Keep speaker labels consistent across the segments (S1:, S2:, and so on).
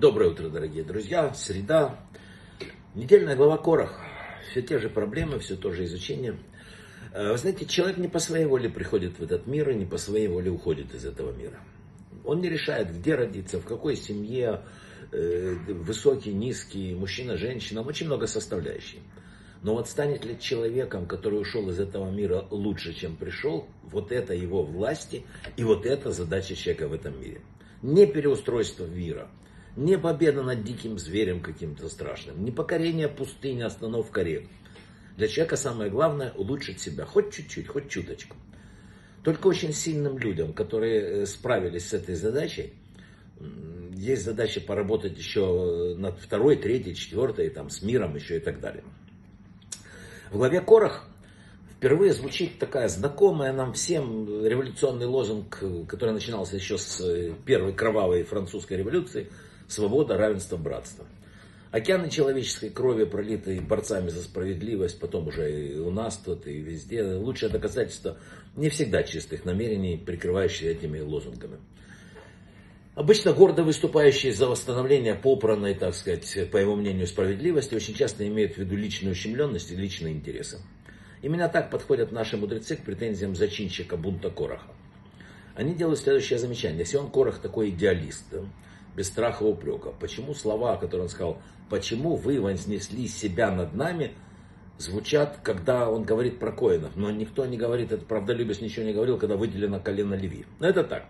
S1: Доброе утро, дорогие друзья. Среда. Недельная глава Корах. Все те же проблемы, все то же изучение. Э, вы знаете, человек не по своей воле приходит в этот мир и не по своей воле уходит из этого мира. Он не решает, где родиться, в какой семье, э, высокий, низкий, мужчина, женщина, очень много составляющих. Но вот станет ли человеком, который ушел из этого мира лучше, чем пришел, вот это его власти и вот это задача человека в этом мире. Не переустройство мира, не победа над диким зверем каким-то страшным, не покорение пустыни, остановка рек. Для человека самое главное улучшить себя, хоть чуть-чуть, хоть чуточку. Только очень сильным людям, которые э, справились с этой задачей, есть задача поработать еще над второй, третьей, четвертой, там, с миром еще и так далее. В главе Корах впервые звучит такая знакомая нам всем революционный лозунг, который начинался еще с э, первой кровавой французской революции – свобода, равенство, братство. Океаны человеческой крови, пролитые борцами за справедливость, потом уже и у нас тут, и везде. Лучшее доказательство не всегда чистых намерений, прикрывающие этими лозунгами. Обычно гордо выступающие за восстановление попранной, так сказать, по его мнению, справедливости, очень часто имеют в виду личную ущемленность и личные интересы. Именно так подходят наши мудрецы к претензиям зачинщика бунта Короха. Они делают следующее замечание. Если он Корох такой идеалист, без страха упрека. Почему слова, которые он сказал, почему вы вознесли себя над нами, звучат, когда он говорит про коинов. Но никто не говорит, это правдолюбец ничего не говорил, когда выделено колено Леви. Но это так.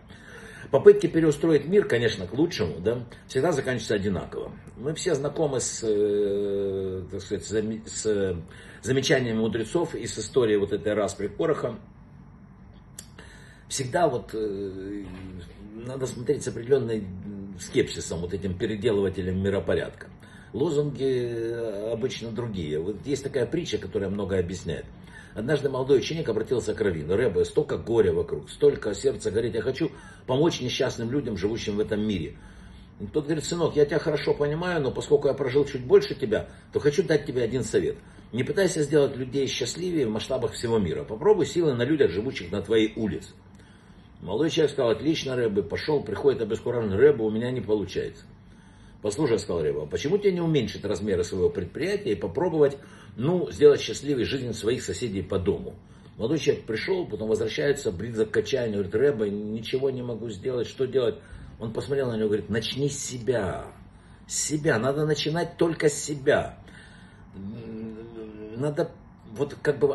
S1: Попытки переустроить мир, конечно, к лучшему, да, всегда заканчиваются одинаково. Мы все знакомы с, э, так сказать, с замечаниями мудрецов и с историей вот этой распри Короха. Всегда вот э, надо смотреть с определенной скепсисом, вот этим переделывателем миропорядка. Лозунги э, обычно другие. Вот есть такая притча, которая многое объясняет. Однажды молодой ученик обратился к Равину. Рэбе, столько горя вокруг, столько сердца горит. Я хочу помочь несчастным людям, живущим в этом мире. Тот говорит, сынок, я тебя хорошо понимаю, но поскольку я прожил чуть больше тебя, то хочу дать тебе один совет. Не пытайся сделать людей счастливее в масштабах всего мира. Попробуй силы на людях, живущих на твоей улице. Молодой человек сказал, отлично, Рэбе, пошел, приходит обескураженный Рэбе, у меня не получается. Послушай, сказал Рэбе, а почему тебе не уменьшить размеры своего предприятия и попробовать, ну, сделать счастливой жизнь своих соседей по дому? Молодой человек пришел, потом возвращается, близок к отчаянию, говорит, Рэбе, ничего не могу сделать, что делать? Он посмотрел на него говорит, начни с себя, с себя, надо начинать только с себя. Надо вот как бы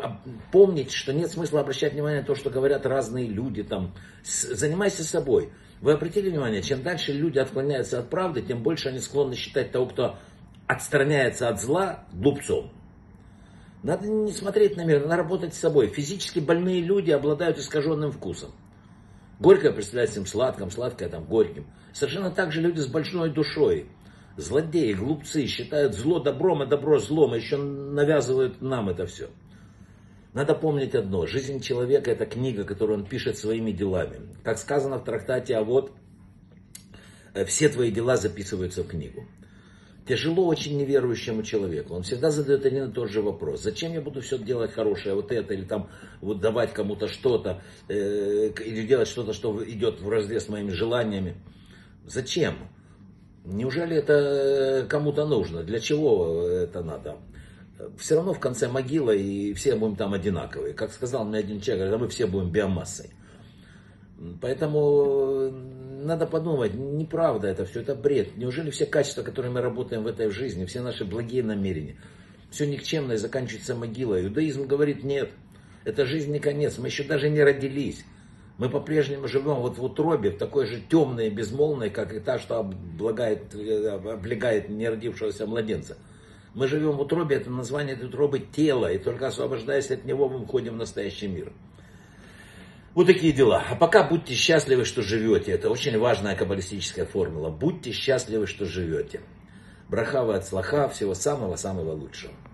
S1: помнить, что нет смысла обращать внимание на то, что говорят разные люди. Там. Занимайся собой. Вы обратили внимание, чем дальше люди отклоняются от правды, тем больше они склонны считать того, кто отстраняется от зла, глупцом. Надо не смотреть на мир, надо работать с собой. Физически больные люди обладают искаженным вкусом. Горькое представляется им сладким, сладкое там горьким. Совершенно так же люди с большой душой злодеи, глупцы считают зло добром, а добро злом, еще навязывают нам это все. Надо помнить одно. Жизнь человека – это книга, которую он пишет своими делами. Как сказано в трактате, а вот э, все твои дела записываются в книгу. Тяжело очень неверующему человеку. Он всегда задает один и тот же вопрос. Зачем я буду все делать хорошее, вот это, или там вот давать кому-то что-то, э, или делать что-то, что идет в разрез с моими желаниями. Зачем? Неужели это э, кому-то нужно? Для чего это надо? Все равно в конце могила, и все будем там одинаковые. Как сказал мне один человек, мы все будем биомассой. Поэтому надо подумать, неправда это все, это бред. Неужели все качества, которые мы работаем в этой жизни, все наши благие намерения, все никчемное заканчивается могилой? Иудаизм говорит, нет, это жизнь не конец, мы еще даже не родились. Мы по-прежнему живем вот в утробе, в такой же темной, безмолвной, как и та, что облагает, облегает неродившегося младенца. Мы живем в утробе, это название этой утробы тело, и только освобождаясь от него, мы входим в настоящий мир. Вот такие дела. А пока будьте счастливы, что живете. Это очень важная каббалистическая формула. Будьте счастливы, что живете. Брахава от слаха, всего самого-самого лучшего.